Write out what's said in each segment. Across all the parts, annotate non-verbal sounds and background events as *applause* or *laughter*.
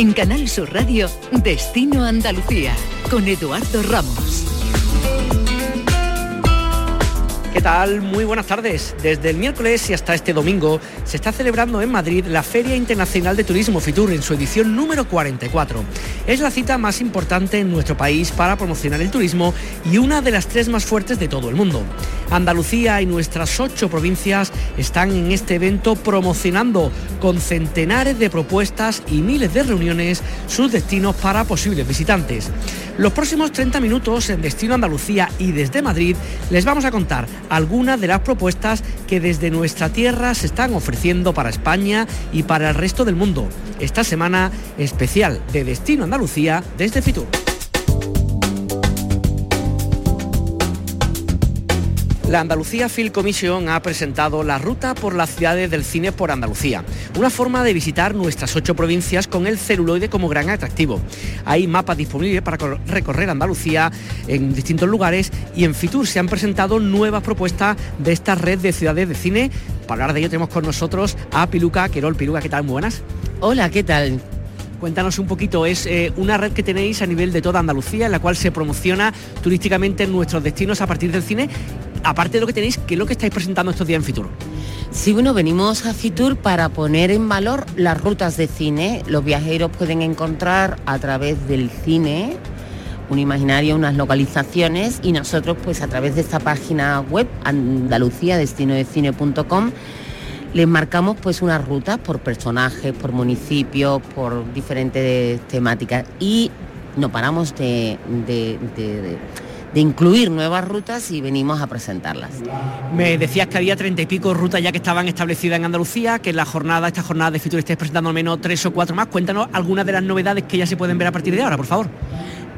En Canal Sur Radio, Destino Andalucía, con Eduardo Ramos. ¿Qué tal? Muy buenas tardes. Desde el miércoles y hasta este domingo se está celebrando en Madrid la Feria Internacional de Turismo Fitur en su edición número 44. Es la cita más importante en nuestro país para promocionar el turismo y una de las tres más fuertes de todo el mundo. Andalucía y nuestras ocho provincias están en este evento promocionando con centenares de propuestas y miles de reuniones sus destinos para posibles visitantes. Los próximos 30 minutos en Destino Andalucía y desde Madrid les vamos a contar algunas de las propuestas que desde nuestra tierra se están ofreciendo para España y para el resto del mundo. Esta semana especial de Destino Andalucía desde Fitur. La Andalucía Film Commission ha presentado la ruta por las ciudades del cine por Andalucía, una forma de visitar nuestras ocho provincias con el celuloide como gran atractivo. Hay mapas disponibles para recorrer Andalucía en distintos lugares y en Fitur se han presentado nuevas propuestas de esta red de ciudades de cine. Para hablar de ello tenemos con nosotros a Piluca Querol. Piluca, ¿qué tal? Muy buenas. Hola, ¿qué tal? Cuéntanos un poquito, es eh, una red que tenéis a nivel de toda Andalucía en la cual se promociona turísticamente nuestros destinos a partir del cine aparte de lo que tenéis, ¿qué es lo que estáis presentando estos días en Fitur? Sí, bueno, venimos a Fitur para poner en valor las rutas de cine. Los viajeros pueden encontrar a través del cine un imaginario, unas localizaciones y nosotros pues a través de esta página web Andalucía destinodecine.com les marcamos pues unas rutas por personajes, por municipios, por diferentes temáticas y no paramos de de incluir nuevas rutas y venimos a presentarlas. Me decías que había treinta y pico rutas ya que estaban establecidas en Andalucía, que en la jornada, esta jornada de Fitur estés presentando al menos tres o cuatro más. Cuéntanos algunas de las novedades que ya se pueden ver a partir de ahora, por favor.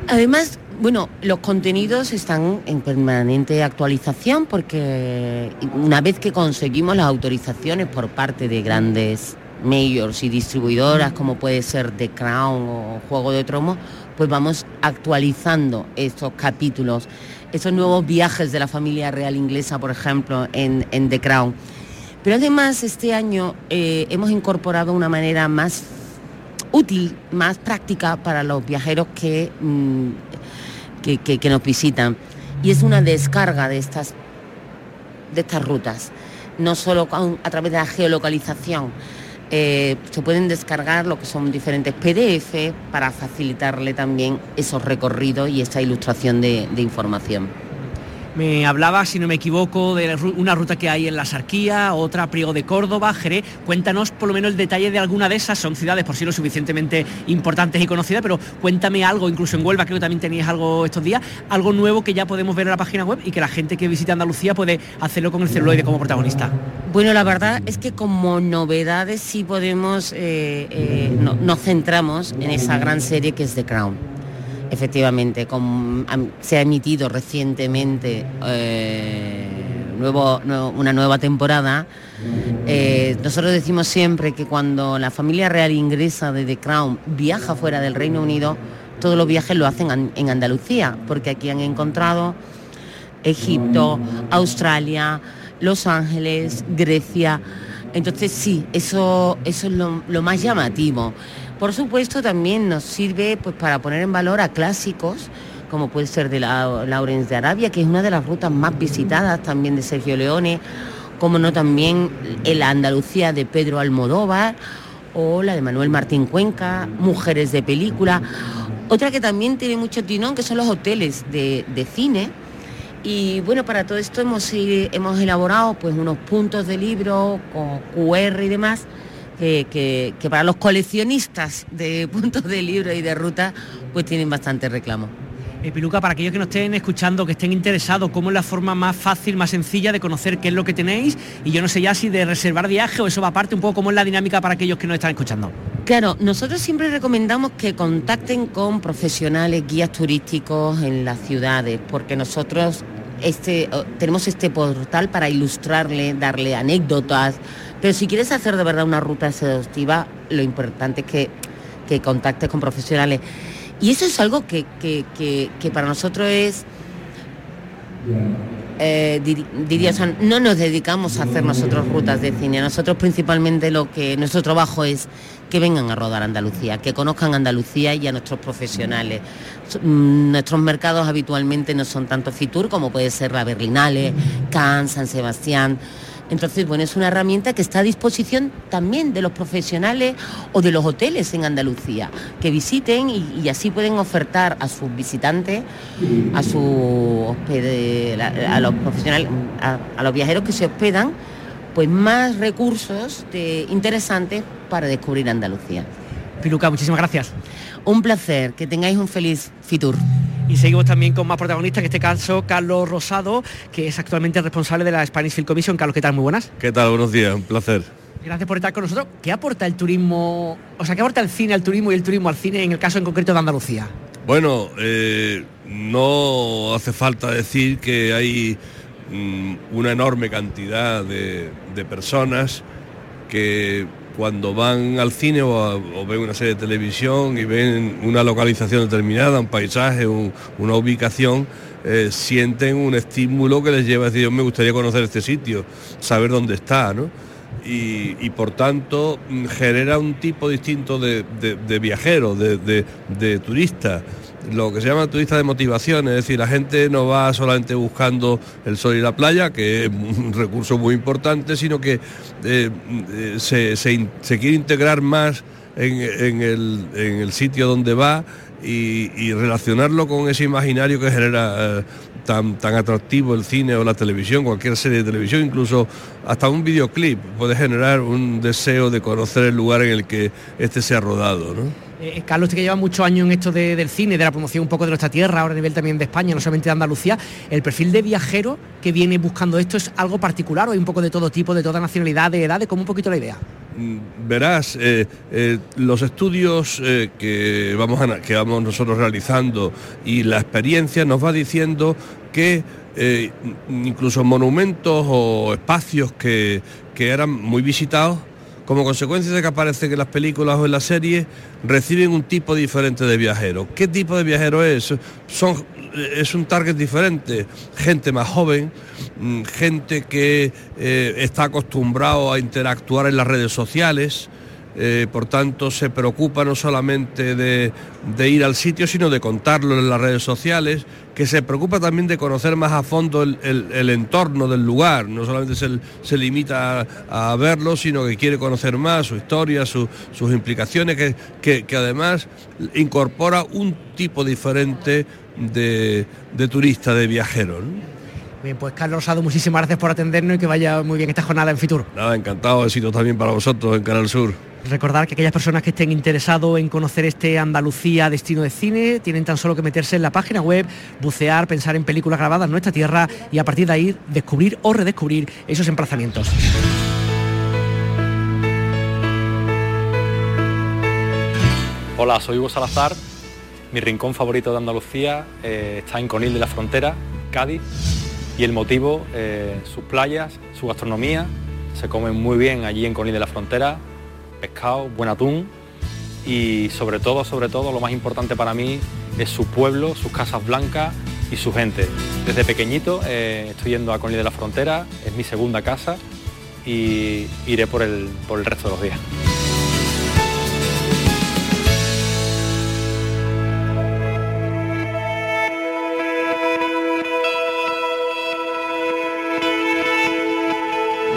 Además, bueno, los contenidos están en permanente actualización porque una vez que conseguimos las autorizaciones por parte de grandes mayors y distribuidoras como puede ser The Crown o Juego de Tromo, pues vamos actualizando estos capítulos, esos nuevos viajes de la familia real inglesa, por ejemplo, en, The Crown. Pero además este año eh, hemos incorporado una manera más útil, más práctica para los viajeros que, mm, que, nos visitan. Y es una descarga de estas, de estas rutas, no solo a través de la geolocalización, eh, se pueden descargar lo que son diferentes PDF para facilitarle también esos recorridos y esa ilustración de información. Me hablaba, si no me equivoco, de una ruta que hay en la Sarquía, otra Priego de Córdoba, Jerez. Cuéntanos por lo menos el detalle de alguna de esas. Son ciudades por sí lo suficientemente importantes y conocidas, pero cuéntame algo, incluso en Huelva creo que también tenías algo estos días, algo nuevo que ya podemos ver en la página web y que la gente que visita Andalucía puede hacerlo con el celuloide como protagonista. Bueno, la verdad es que como novedades sí podemos, eh, eh, nos centramos en esa gran serie que es The Crown efectivamente, se ha emitido recientemente eh, una nueva temporada. Eh, nosotros decimos siempre que cuando la familia real ingresa de The Crown viaja fuera del Reino Unido, todos los viajes lo hacen en Andalucía, porque aquí han encontrado Egipto, Australia, Los Ángeles, Grecia. Entonces sí, eso, eso es lo más llamativo. Por supuesto también nos sirve pues, para poner en valor a clásicos, como puede ser de la de Arabia, que es una de las rutas más visitadas también de Sergio Leone, como no también la Andalucía de Pedro Almodóvar o la de Manuel Martín Cuenca, Mujeres de Película. Otra que también tiene mucho tinón, que son los hoteles de, cine. Y bueno, para todo esto hemos, hemos elaborado pues unos puntos de libro con QR y demás que, para los coleccionistas de puntos de libro y de ruta, pues tienen bastante reclamo. Eh, Piluca, para aquellos que nos estén escuchando, que estén interesados, ¿cómo es la forma más fácil, más sencilla de conocer qué es lo que tenéis? Y yo no sé ya si de reservar viaje o eso va aparte, un poco cómo es la dinámica para aquellos que nos están escuchando. Claro, nosotros siempre recomendamos que contacten con profesionales, guías turísticos en las ciudades, porque nosotros este, tenemos este portal para ilustrarle, darle anécdotas, pero si quieres hacer de verdad una ruta exhaustiva, lo importante es que, que contactes con profesionales. Y eso es algo que, para nosotros es eh, diría, no nos dedicamos a hacer nosotros rutas de cine. Nosotros principalmente lo que nuestro trabajo es que vengan a rodar Andalucía, que conozcan Andalucía y a nuestros profesionales. Mm, nuestros mercados habitualmente no son tanto Fitur como puede ser la Berlinale, Cannes, San Sebastián. Entonces, bueno, es una herramienta que está a disposición también de los profesionales o de los hoteles en Andalucía, que visiten y, así pueden ofertar a sus visitantes, a su a, los profesionales, a, los viajeros que se hospedan, pues más recursos interesantes para descubrir Andalucía. Piluca, muchísimas gracias. Un placer, que tengáis un feliz Fitur. Y seguimos también con más protagonistas, en este caso Carlos Rosado, que es actualmente responsable de la Spanish Film Commission. Carlos, ¿qué tal? Muy buenas. ¿Qué tal? Buenos días, un placer. Gracias por estar con nosotros. ¿Qué aporta el turismo, o sea, qué aporta el cine al turismo y el turismo al cine en el caso en concreto de Andalucía? Bueno, eh, no hace falta decir que hay mm, una enorme cantidad de personas que cuando van al cine o, ven una serie de televisión y ven una localización determinada, un paisaje, una ubicación, eh, sienten un estímulo que les lleva a decir, yo me gustaría conocer este sitio, saber dónde está, ¿no? Y, por tanto mm, genera un tipo distinto de, viajero, de, de turista lo que se llama turista de motivación, es decir, la gente no va solamente buscando el sol y la playa, que es un *laughs* recurso muy importante, sino que eh, eh, se, quiere integrar más en, el, sitio donde va y, relacionarlo con ese imaginario que genera eh, tan, tan atractivo el cine o la televisión, cualquier serie de televisión, incluso hasta un videoclip puede generar un deseo de conocer el lugar en el que este se ha rodado. Eh, eh, Carlos, que lleva muchos años en esto del cine, de la promoción un poco de nuestra tierra, ahora a nivel también de España, no solamente de Andalucía, ¿el perfil de viajero que viene buscando esto es algo particular o hay un poco de todo tipo, de toda nacionalidad, de edades? ¿Cómo un poquito la idea? Mm, verás, eh, los estudios que, vamos que vamos nosotros realizando y la experiencia nos va diciendo que incluso monumentos o espacios que, que eran muy visitados como consecuencia de que aparecen en las películas o en las series, reciben un tipo diferente de viajero. ¿Qué tipo de viajero es? Son, es un target diferente, gente más joven, mm, gente que eh, está acostumbrado a interactuar en las redes sociales, eh, por tanto se preocupa no solamente de, ir al sitio, sino de contarlo en las redes sociales, que se preocupa también de conocer más a fondo el, entorno del lugar, no solamente se, limita a, verlo, sino que quiere conocer más su historia, sus implicaciones, que, además incorpora un tipo diferente de, turista, de viajero. Bien, pues Carlos Rosado, muchísimas gracias por atendernos y que vaya muy bien esta jornada en Fitur. Nada, encantado, éxito también para vosotros en Canal Sur. Recordar que aquellas personas que estén interesados en conocer este Andalucía destino de cine tienen tan solo que meterse en la página web, bucear, pensar en películas grabadas en nuestra tierra y a partir de ahí descubrir o redescubrir esos emplazamientos. Hola, soy Hugo Salazar. Mi rincón favorito de Andalucía eh, está en Conil de la Frontera, Cádiz. Y el motivo, eh, sus playas, su gastronomía. Se come muy bien allí en Conil de la Frontera, pescado, buen atún y sobre todo, sobre todo, lo más importante para mí es su pueblo, sus casas blancas y su gente. Desde pequeñito eh, estoy yendo a Conil de la Frontera, es mi segunda casa y iré por el, por el resto de los días.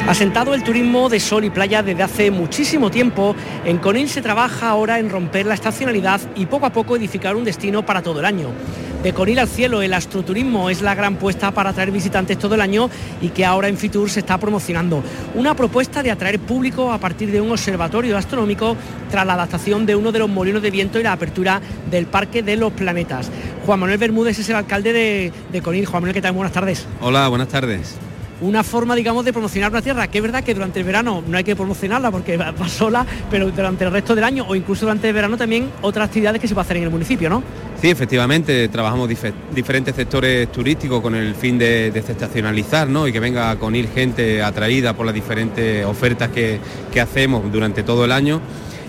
Asentado el turismo de sol y playa desde hace muchísimo tiempo, en Conil se trabaja ahora en romper la estacionalidad y poco a poco edificar un destino para todo el año. De Conil al cielo, el astroturismo es la gran puesta para atraer visitantes todo el año y que ahora en Fitur se está promocionando. Una propuesta de atraer público a partir de un observatorio astronómico tras la adaptación de uno de los molinos de viento y la apertura del Parque de los Planetas. Juan Manuel Bermúdez es el alcalde de, de Conil. Juan Manuel, ¿qué tal? Buenas tardes. Hola, buenas tardes una forma, digamos, de promocionar una tierra, que es verdad que durante el verano no hay que promocionarla porque va, sola, pero durante el resto del año o incluso durante el verano también otras actividades que se puede hacer en el municipio, ¿no? Sí, efectivamente, trabajamos diferentes sectores turísticos con el fin de desestacionalizar, ¿no? Y que venga con ir gente atraída por las diferentes ofertas que, que hacemos durante todo el año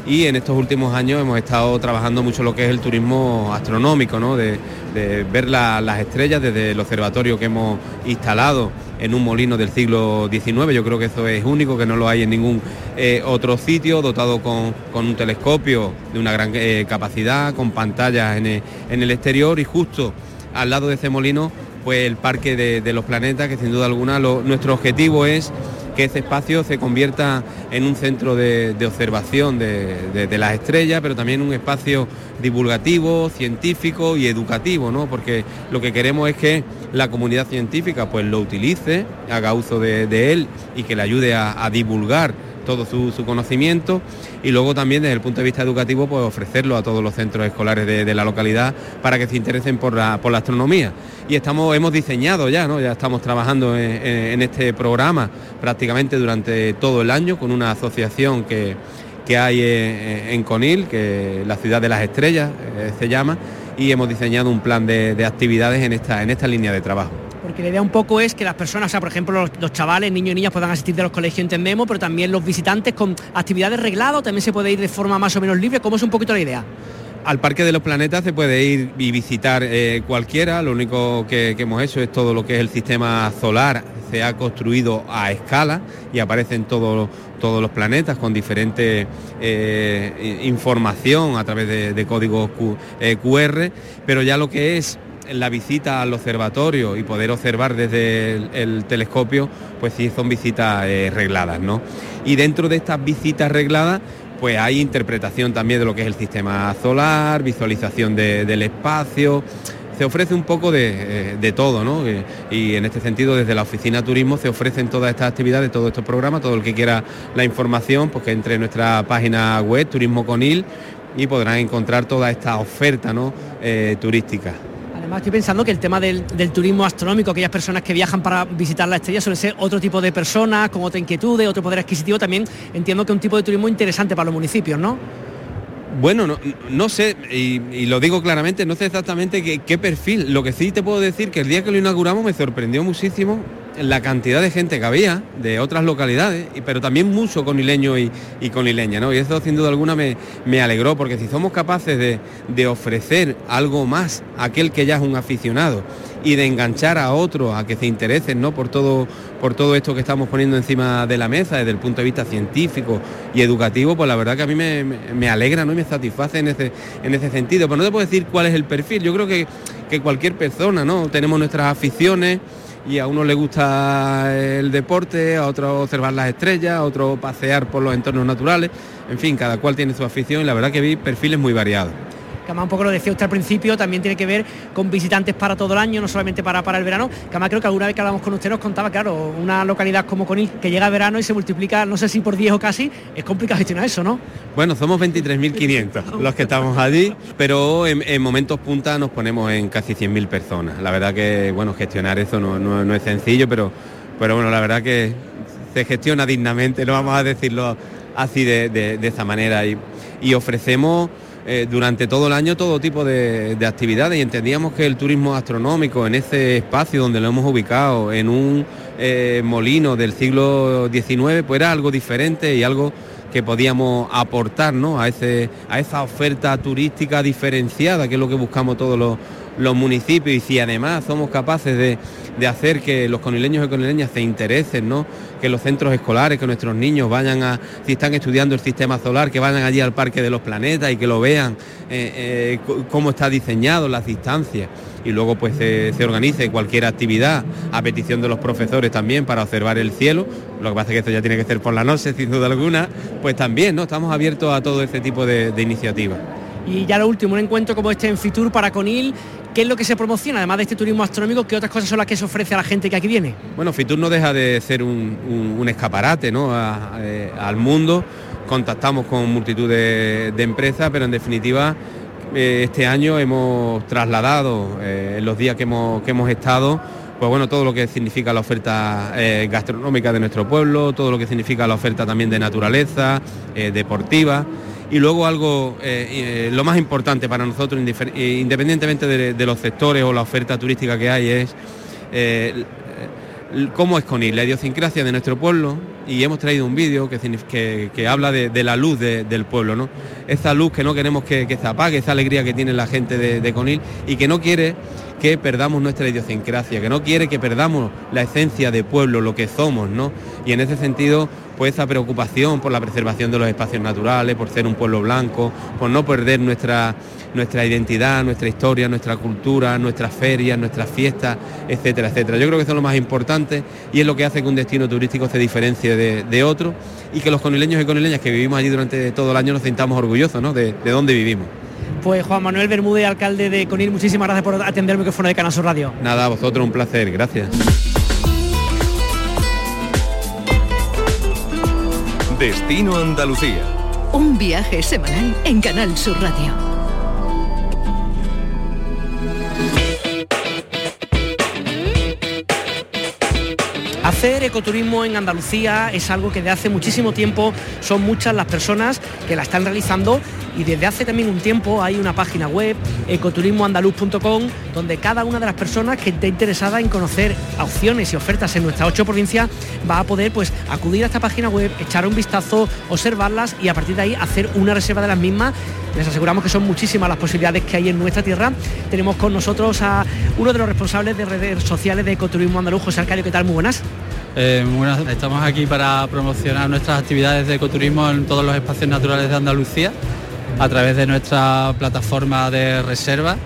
y en estos últimos años hemos estado trabajando mucho lo que es el turismo astronómico, ¿no? de, ver las estrellas desde el observatorio que hemos instalado en un molino del siglo XIX. Yo creo que eso es único, que no lo hay en ningún eh, otro sitio, dotado con, un telescopio de una gran eh, capacidad, con pantallas en el, exterior y justo al lado de ese molino, pues el Parque de, los Planetas, que sin duda alguna nuestro objetivo es que ese espacio se convierta en un centro de, observación de, las estrellas, pero también un espacio divulgativo, científico y educativo, ¿no? porque lo que queremos es que la comunidad científica pues, lo utilice, haga uso de, él y que le ayude a divulgar todo su, conocimiento y luego también desde el punto de vista educativo pues ofrecerlo a todos los centros escolares de, la localidad para que se interesen por la, por la astronomía. Y estamos, hemos diseñado ya, ¿no? ya estamos trabajando en, este programa prácticamente durante todo el año con una asociación que, hay en, Conil, que la ciudad de las estrellas eh, se llama, y hemos diseñado un plan de, de actividades en esta, en esta línea de trabajo porque la idea un poco es que las personas, o sea, por ejemplo, los, chavales, niños y niñas puedan asistir de los colegios, entendemos, pero también los visitantes con actividades regladas, también se puede ir de forma más o menos libre. ¿Cómo es un poquito la idea? Al Parque de los Planetas se puede ir y visitar eh, cualquiera, lo único que, hemos hecho es todo lo que es el sistema solar, se ha construido a escala y aparecen todos todos los planetas con diferente eh, información a través de, códigos QR, eh, pero ya lo que es la visita al observatorio y poder observar desde el, telescopio, pues sí son visitas eh, regladas, ¿no? Y dentro de estas visitas regladas, pues hay interpretación también de lo que es el sistema solar, visualización del espacio, se ofrece un poco de, eh, todo, ¿no? Y, en este sentido, desde la oficina turismo se ofrecen todas estas actividades, todos estos programas, todo el que quiera la información, pues que entre en nuestra página web, Turismo Conil, y podrán encontrar toda esta oferta ¿no? Eh, turística. Además estoy pensando que el tema del, turismo astronómico, aquellas personas que viajan para visitar la estrella suele ser otro tipo de personas, con otra inquietud, otro poder adquisitivo, también entiendo que un tipo de turismo interesante para los municipios, ¿no? Bueno, no, sé, y, lo digo claramente, no sé exactamente qué, perfil. Lo que sí te puedo decir que el día que lo inauguramos me sorprendió muchísimo la cantidad de gente que había de otras localidades, pero también mucho conileño y, y conileña, ¿no? Y eso sin duda alguna me, me alegró, porque si somos capaces de, ofrecer algo más a aquel que ya es un aficionado y de enganchar a otros a que se interesen ¿no? por, todo, por todo esto que estamos poniendo encima de la mesa desde el punto de vista científico y educativo, pues la verdad que a mí me, alegra ¿no? y me satisface en ese, en ese sentido. Pero no te puedo decir cuál es el perfil, yo creo que, que cualquier persona, ¿no? Tenemos nuestras aficiones, y a uno le gusta el deporte, a otro observar las estrellas, a otro pasear por los entornos naturales, en fin, cada cual tiene su afición y la verdad que vi perfiles muy variados que además un poco lo decía usted al principio, también tiene que ver con visitantes para todo el año, no solamente para, para el verano, que además creo que alguna vez que hablamos con usted nos contaba, claro, una localidad como Conil, que llega a verano y se multiplica, no sé si por 10 o casi, es complicado gestionar eso, ¿no? Bueno, somos 23.500 *laughs* los que estamos allí, pero en, momentos punta nos ponemos en casi 100.000 personas. La verdad que, bueno, gestionar eso no, es sencillo, pero, pero bueno, la verdad que se gestiona dignamente, no vamos a decirlo así de, esa manera. Y, y ofrecemos eh, durante todo el año todo tipo de, actividades y entendíamos que el turismo astronómico en ese espacio donde lo hemos ubicado, en un eh, molino del siglo XIX, pues era algo diferente y algo que podíamos aportar a, ese, a esa oferta turística diferenciada, que es lo que buscamos todos los, los municipios y si además somos capaces de, hacer que los conileños y conileñas se interesen, ¿no? que los centros escolares, que nuestros niños vayan a, si están estudiando el sistema solar, que vayan allí al Parque de los Planetas y que lo vean eh, eh, cómo está diseñado, las distancias y luego pues se, organice cualquier actividad a petición de los profesores también para observar el cielo, lo que pasa es que esto ya tiene que ser por la noche sin duda alguna, pues también ¿no? estamos abiertos a todo este tipo de, de iniciativas. Y ya lo último, un encuentro como este en Fitur para Conil, ¿qué es lo que se promociona? Además de este turismo astronómico, ¿qué otras cosas son las que se ofrece a la gente que aquí viene? Bueno, Fitur no deja de ser un, escaparate ¿no? Eh, al mundo. Contactamos con multitud de, empresas, pero en definitiva eh, este año hemos trasladado eh, en los días que hemos, que hemos estado pues bueno, todo lo que significa la oferta gastronómica de nuestro pueblo, todo lo que significa la oferta también de naturaleza, deportiva y luego algo, eh, eh, lo más importante para nosotros, eh, independientemente de, los sectores o la oferta turística que hay, es cómo es Conil, la idiosincrasia de nuestro pueblo, y hemos traído un vídeo que, que, habla de, la luz del pueblo, ¿no? Esa luz que no queremos que, se apague, esa alegría que tiene la gente de, Conil y que no quiere que perdamos nuestra idiosincrasia, que no quiere que perdamos la esencia de pueblo, lo que somos, ¿no? Y en ese sentido, pues esa preocupación por la preservación de los espacios naturales, por ser un pueblo blanco, por no perder nuestra nuestra identidad, nuestra historia, nuestra cultura, nuestras ferias, nuestras fiestas, etcétera, etcétera. Yo creo que eso es lo más importante y es lo que hace que un destino turístico se diferencie de, otro y que los conileños y conileñas que vivimos allí durante todo el año nos sintamos orgullosos de, de dónde vivimos. Pues Juan Manuel Bermúdez, alcalde de Conil, muchísimas gracias por atender el micrófono de Canasur Radio. Nada, a vosotros un placer, gracias. Destino Andalucía. Un viaje semanal en Canal Sur Radio. Hacer ecoturismo en Andalucía es algo que de hace muchísimo tiempo son muchas las personas que la están realizando y desde hace también un tiempo hay una página web, ecoturismoandaluz.com, donde cada una de las personas que esté interesada en conocer opciones y ofertas en nuestras ocho provincias va a poder pues acudir a esta página web, echar un vistazo, observarlas y a partir de ahí hacer una reserva de las mismas. Les aseguramos que son muchísimas las posibilidades que hay en nuestra tierra. Tenemos con nosotros a uno de los responsables de redes sociales de Ecoturismo Andaluz, José Arcadio. ¿Qué tal? Muy buenas. Eh, estamos aquí para promocionar nuestras actividades de ecoturismo en todos los espacios naturales de Andalucía a través de nuestra plataforma de reserva.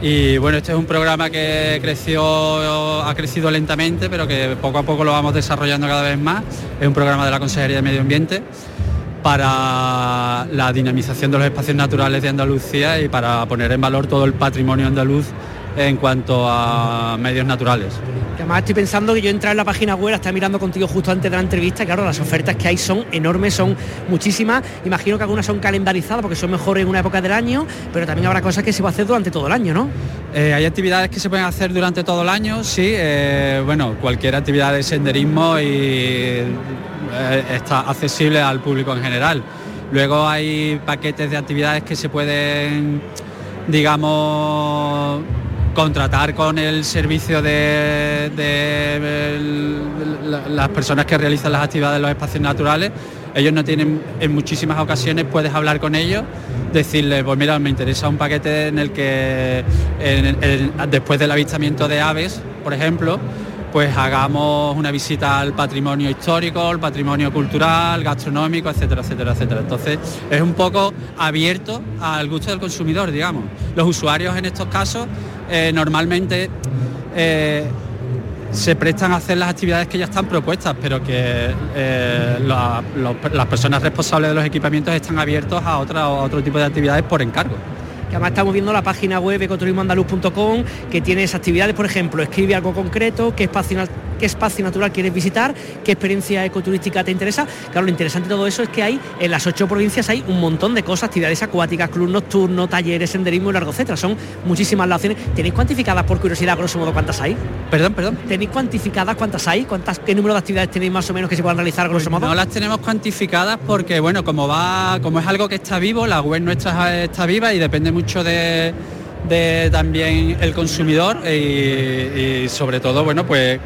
Y bueno, este es un programa que creció, ha crecido lentamente, pero que poco a poco lo vamos desarrollando cada vez más. Es un programa de la Consejería de Medio Ambiente para la dinamización de los espacios naturales de Andalucía y para poner en valor todo el patrimonio andaluz en cuanto a medios naturales. además estoy pensando que yo entrar en la página web, estaba mirando contigo justo antes de la entrevista, claro, las ofertas que hay son enormes, son muchísimas. Imagino que algunas son calendarizadas porque son mejores en una época del año, pero también habrá cosas que se va a hacer durante todo el año, ¿no? Eh, hay actividades que se pueden hacer durante todo el año, sí. Eh, bueno, cualquier actividad de senderismo y eh, está accesible al público en general. Luego hay paquetes de actividades que se pueden, digamos, contratar con el servicio de, las personas que realizan las actividades en los espacios naturales. Ellos no tienen, en muchísimas ocasiones puedes hablar con ellos, decirles, pues mira, me interesa un paquete en el que después del avistamiento de aves, por ejemplo, pues hagamos una visita al patrimonio histórico, al patrimonio cultural, gastronómico, etcétera, etcétera, etcétera. Entonces es un poco abierto al gusto del consumidor, digamos. Los usuarios en estos casos eh, normalmente eh, se prestan a hacer las actividades que ya están propuestas, pero que eh, las personas responsables de los equipamientos están abiertos a, otra, a otro tipo de actividades por encargo. Que además estamos viendo la página web ecoturismoandaluz.com que tiene esas actividades, por ejemplo, escribe algo concreto, qué espacio, qué espacio natural quieres visitar, qué experiencia ecoturística te interesa. Claro, lo interesante de todo eso es que hay en las ocho provincias hay un montón de cosas, actividades acuáticas, club nocturno, talleres, senderismo y largo, etcétera. Son muchísimas las opciones. ¿Tenéis cuantificadas por curiosidad, grosso modo, cuántas hay? Perdón, perdón. ¿Tenéis cuantificadas cuántas hay? ¿Cuántas, ¿Qué número de actividades tenéis más o menos que se puedan realizar, grosso modo? No las tenemos cuantificadas porque, bueno, como va, como es algo que está vivo, la web nuestra está viva y depende mucho de, también el consumidor y, sobre todo, bueno, pues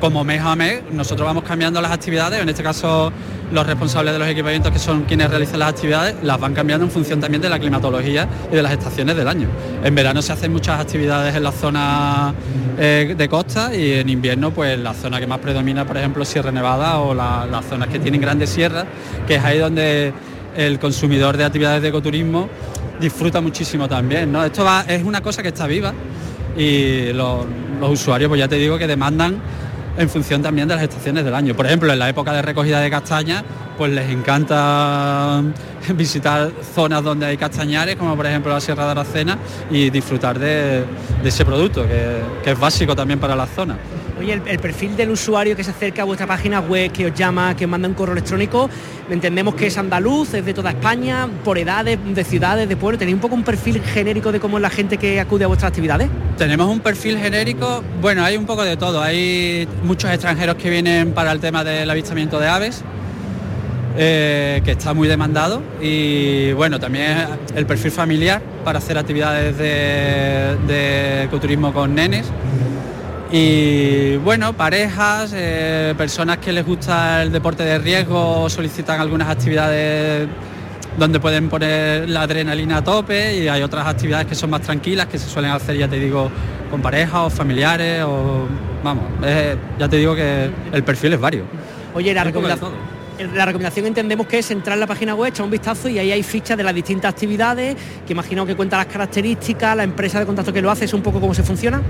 como mes a mes nosotros vamos cambiando las actividades, en este caso los responsables de los equipamientos que son quienes realizan las actividades las van cambiando en función también de la climatología y de las estaciones del año. En verano se hacen muchas actividades en la zona eh, de costa y en invierno pues la zona que más predomina, por ejemplo, Sierra Nevada o las zonas que tienen grandes sierras, que es ahí donde el consumidor de actividades de ecoturismo disfruta muchísimo también. ¿no? Esto es una cosa que está viva y los, usuarios, pues ya te digo que demandan en función también de las estaciones del año. Por ejemplo, en la época de recogida de castañas, pues les encanta *laughs* visitar zonas donde hay castañares, como por ejemplo la Sierra de Aracena, y disfrutar de, ese producto, que, es básico también para la zona. El, perfil del usuario que se acerca a vuestra página web, que os llama, que os manda un correo electrónico, entendemos que es andaluz, es de toda España, por edades, de ciudades, de pueblos. ¿Tenéis un poco un perfil genérico de cómo es la gente que acude a vuestras actividades? Tenemos un perfil genérico, bueno, hay un poco de todo. Hay muchos extranjeros que vienen para el tema del avistamiento de aves, eh, que está muy demandado y bueno, también el perfil familiar para hacer actividades de, ecoturismo con nenes Y bueno, parejas, eh, personas que les gusta el deporte de riesgo solicitan algunas actividades donde pueden poner la adrenalina a tope y hay otras actividades que son más tranquilas que se suelen hacer, ya te digo, con parejas o familiares o vamos, ya te digo que el perfil es vario. Oye, la recomendación, la recomendación entendemos que es entrar en la página web, echar un vistazo y ahí hay fichas de las distintas actividades, que imagino que cuenta las características, la empresa de contacto que lo hace, es un poco cómo se funciona.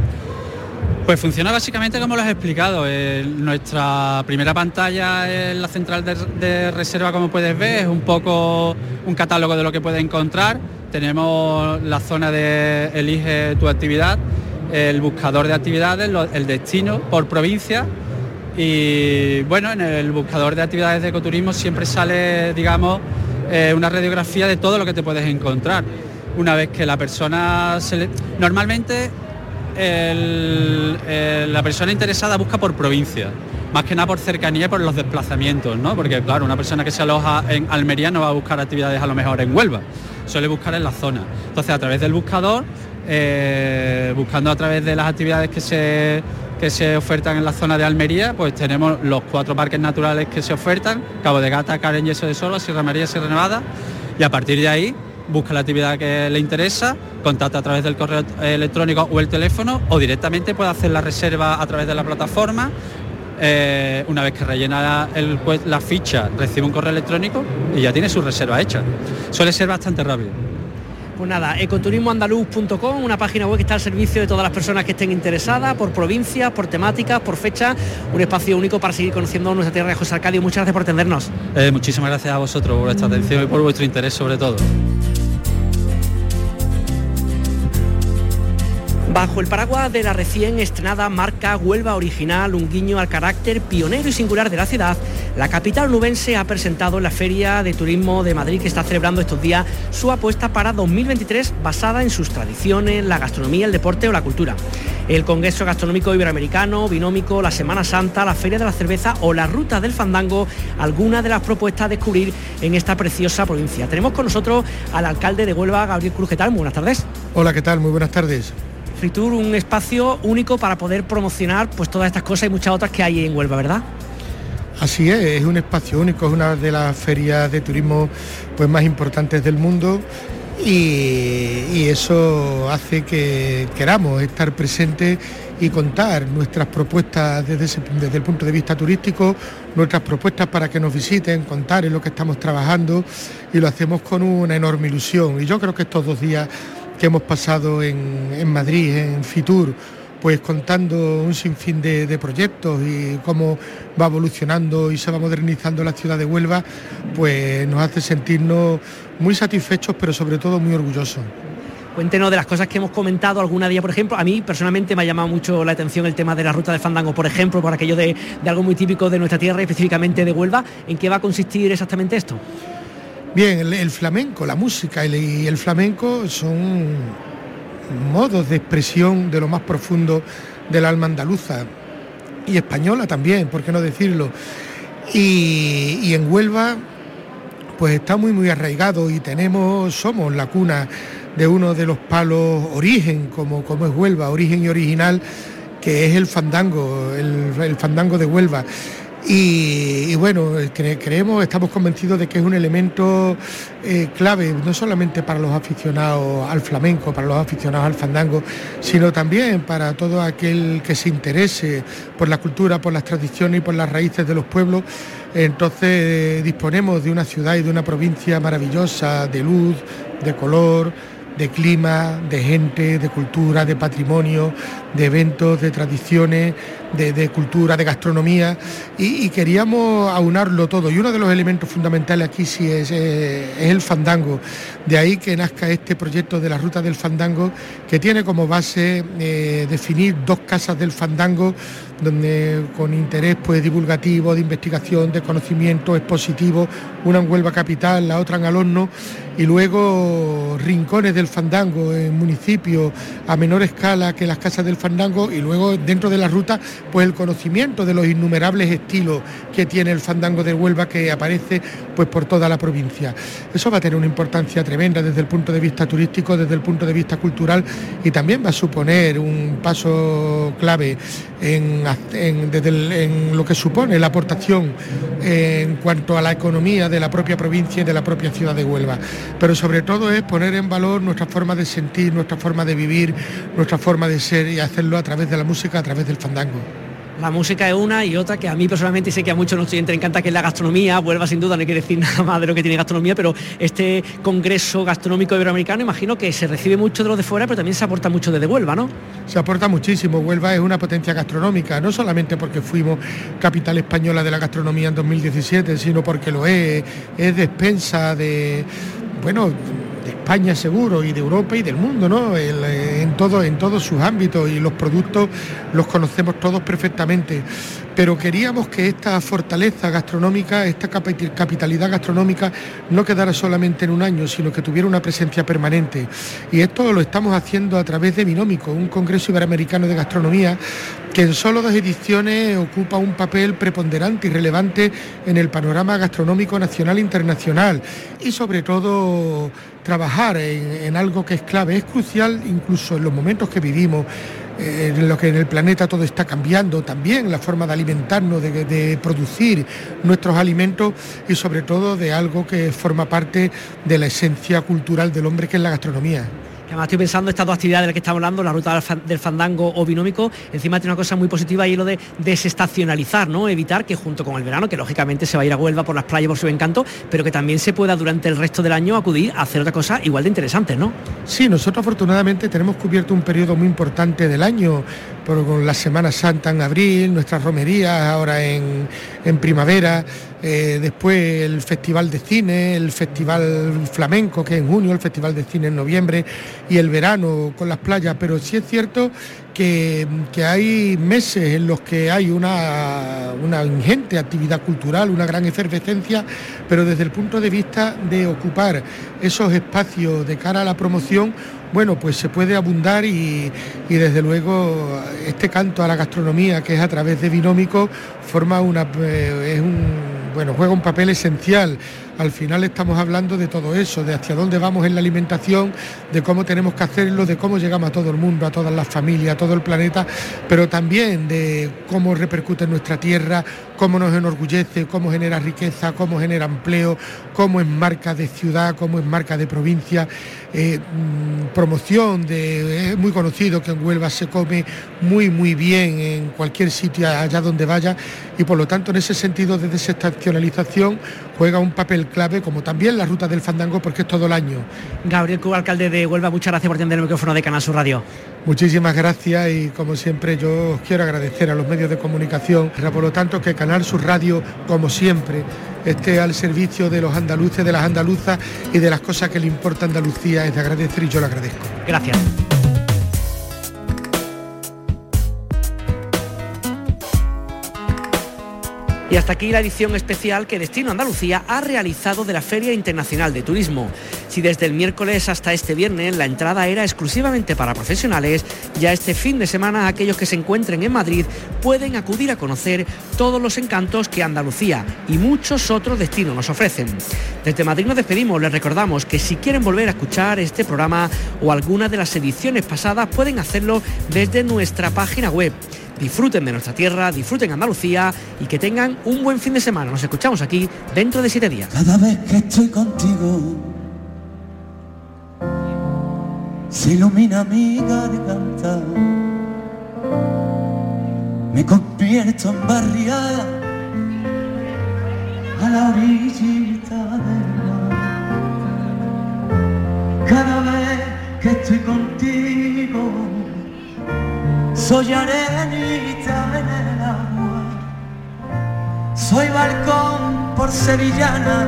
Pues funciona básicamente como lo has explicado. nuestra primera pantalla en la central de, reserva, como puedes ver, es un poco un catálogo de lo que puedes encontrar. Tenemos la zona de elige tu actividad, el buscador de actividades, el destino por provincia. Y bueno, en el buscador de actividades de ecoturismo siempre sale, digamos, eh, una radiografía de todo lo que te puedes encontrar. Una vez que la persona se le... Normalmente la persona interesada busca por provincia, más que nada por cercanía y por los desplazamientos, ¿no? Porque claro, una persona que se aloja en Almería no va a buscar actividades a lo mejor en Huelva, suele buscar en la zona. Entonces a través del buscador, eh, buscando a través de las actividades que se, que se ofertan en la zona de Almería, pues tenemos los cuatro parques naturales que se ofertan, Cabo de Gata, Caren y Eso de Solo, Sierra María, Sierra Nevada, y a partir de ahí busca la actividad que le interesa, contacta a través del correo electrónico o el teléfono o directamente puede hacer la reserva a través de la plataforma. Eh, una vez que rellena la ficha, recibe un correo electrónico y ya tiene su reserva hecha. Suele ser bastante rápido. Pues nada, ecoturismoandaluz.com, una página web que está al servicio de todas las personas que estén interesadas, por provincias, por temáticas, por fecha, un espacio único para seguir conociendo nuestra tierra de José Arcadio. Muchas gracias por atendernos. Eh, muchísimas gracias a vosotros por vuestra atención y por vuestro interés sobre todo. Bajo el paraguas de la recién estrenada marca Huelva Original, un guiño al carácter pionero y singular de la ciudad, la capital nubense ha presentado en la Feria de Turismo de Madrid que está celebrando estos días su apuesta para 2023 basada en sus tradiciones, la gastronomía, el deporte o la cultura. El Congreso Gastronómico Iberoamericano, Binómico, la Semana Santa, la Feria de la Cerveza o la Ruta del Fandango, algunas de las propuestas a descubrir en esta preciosa provincia. Tenemos con nosotros al alcalde de Huelva, Gabriel Cruz. ¿Qué tal? Buenas tardes. Hola, ¿qué tal? Muy buenas tardes. Fritur, un espacio único para poder promocionar pues todas estas cosas y muchas otras que hay en Huelva, ¿verdad? Así es, es un espacio único, es una de las ferias de turismo pues, más importantes del mundo y, eso hace que queramos estar presentes y contar nuestras propuestas desde, desde, el punto de vista turístico, nuestras propuestas para que nos visiten, contar en lo que estamos trabajando y lo hacemos con una enorme ilusión. Y yo creo que estos dos días que hemos pasado en, Madrid, en Fitur, pues contando un sinfín de, proyectos y cómo va evolucionando y se va modernizando la ciudad de Huelva, pues nos hace sentirnos muy satisfechos, pero sobre todo muy orgullosos. Cuéntenos de las cosas que hemos comentado alguna día, por ejemplo. A mí personalmente me ha llamado mucho la atención el tema de la ruta de Fandango, por ejemplo, por aquello de, de algo muy típico de nuestra tierra, específicamente de Huelva. ¿En qué va a consistir exactamente esto? Bien, el, flamenco, la música y el flamenco son modos de expresión de lo más profundo del alma andaluza y española también, por qué no decirlo. Y, en Huelva, pues está muy muy arraigado y tenemos, somos la cuna de uno de los palos origen, como, como es Huelva, origen y original, que es el fandango, el fandango de Huelva. Y, bueno, creemos, estamos convencidos de que es un elemento eh, clave, no solamente para los aficionados al flamenco, para los aficionados al fandango, sino también para todo aquel que se interese por la cultura, por las tradiciones y por las raíces de los pueblos. Entonces disponemos de una ciudad y de una provincia maravillosa, de luz, de color, de clima, de gente, de cultura, de patrimonio, de eventos, de tradiciones, de, cultura, de gastronomía, y, queríamos aunarlo todo. Y uno de los elementos fundamentales aquí sí es, eh, el fandango. De ahí que nazca este proyecto de la ruta del fandango, que tiene como base eh, definir dos casas del fandango, donde con interés pues, divulgativo, de investigación, de conocimiento expositivo, una en Huelva Capital, la otra en Alorno, y luego rincones del fandango en municipios a menor escala que las casas del fandango y luego dentro de la ruta pues el conocimiento de los innumerables estilos que tiene el fandango de Huelva que aparece pues por toda la provincia. Eso va a tener una importancia tremenda desde el punto de vista turístico, desde el punto de vista cultural y también va a suponer un paso clave en, en lo que supone la aportación en cuanto a la economía de la propia provincia y de la propia ciudad de Huelva. Pero sobre todo es poner en valor nuestra forma de sentir, nuestra forma de vivir, nuestra forma de ser y hacerlo a través de la música, a través del fandango. La música es una y otra que a mí personalmente sé que a muchos nos encanta que es la gastronomía, vuelva sin duda, no hay que decir *laughs* nada más de lo que tiene gastronomía, pero este congreso gastronómico iberoamericano imagino que se recibe mucho de los de fuera, pero también se aporta mucho desde Huelva, ¿no? Se aporta muchísimo, Huelva es una potencia gastronómica, no solamente porque fuimos capital española de la gastronomía en 2017, sino porque lo es, es despensa de, bueno, de España seguro y de Europa y del mundo, ¿no? Eh, en, todo, en todos sus ámbitos y los productos los conocemos todos perfectamente. Pero queríamos que esta fortaleza gastronómica, esta capitalidad gastronómica no quedara solamente en un año, sino que tuviera una presencia permanente. Y esto lo estamos haciendo a través de Binómico, un Congreso Iberoamericano de Gastronomía que en solo dos ediciones ocupa un papel preponderante y relevante en el panorama gastronómico nacional e internacional y sobre todo trabajar en, algo que es clave, es crucial incluso en los momentos que vivimos, eh, en lo que en el planeta todo está cambiando, también la forma de alimentarnos, de producir nuestros alimentos y sobre todo de algo que forma parte de la esencia cultural del hombre que es la gastronomía además estoy pensando estas dos actividades de las que estamos hablando, la ruta del fandango o binómico, encima tiene una cosa muy positiva y es lo de desestacionalizar, ¿no? Evitar que junto con el verano, que lógicamente se va a ir a Huelva por las playas por su encanto, pero que también se pueda durante el resto del año acudir a hacer otra cosa igual de interesante, ¿no? Sí, nosotros afortunadamente tenemos cubierto un periodo muy importante del año, por, con la Semana Santa en abril, nuestras romerías ahora en, en primavera, eh, después el Festival de Cine, el Festival Flamenco, que es en junio, el Festival de Cine en noviembre y el verano con las playas, pero sí es cierto que, hay meses en los que hay una, una, ingente actividad cultural, una gran efervescencia, pero desde el punto de vista de ocupar esos espacios de cara a la promoción, bueno, pues se puede abundar y, desde luego este canto a la gastronomía que es a través de Binómico forma una, eh, es un, bueno, juega un papel esencial. Al final estamos hablando de todo eso, de hacia dónde vamos en la alimentación, de cómo tenemos que hacerlo, de cómo llegamos a todo el mundo, a todas las familias, a todo el planeta, pero también de cómo repercute en nuestra tierra, cómo nos enorgullece, cómo genera riqueza, cómo genera empleo, cómo es marca de ciudad, cómo es marca de provincia, eh, mm, promoción de, es muy conocido que en Huelva se come muy muy bien en cualquier sitio allá donde vaya y por lo tanto en ese sentido de desestacionalización juega un papel clave, como también la ruta del fandango, porque es todo el año. Gabriel Cuba, alcalde de Huelva, muchas gracias por atender el micrófono de Canal Sur Radio. Muchísimas gracias y como siempre yo os quiero agradecer a los medios de comunicación, por lo tanto que Canal Sur Radio, como siempre, esté al servicio de los andaluces, de las andaluzas y de las cosas que le importa a Andalucía, es de agradecer y yo lo agradezco. Gracias. Y hasta aquí la edición especial que Destino Andalucía ha realizado de la Feria Internacional de Turismo. Si desde el miércoles hasta este viernes la entrada era exclusivamente para profesionales, ya este fin de semana aquellos que se encuentren en Madrid pueden acudir a conocer todos los encantos que Andalucía y muchos otros destinos nos ofrecen. Desde Madrid nos despedimos, les recordamos que si quieren volver a escuchar este programa o alguna de las ediciones pasadas pueden hacerlo desde nuestra página web disfruten de nuestra tierra, disfruten Andalucía y que tengan un buen fin de semana. Nos escuchamos aquí dentro de siete días. Se ilumina mi garganta, me convierto en barriada a la orillita del mar. Cada vez que estoy contigo, soy arenita en el agua, soy balcón por sevillana,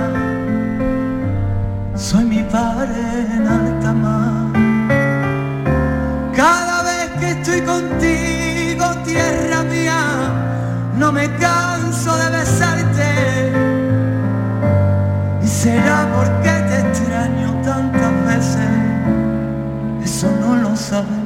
soy mi padre en alta mar. Estoy contigo, tierra mía, no me canso de besarte. Y será porque te extraño tantas veces. Danza de la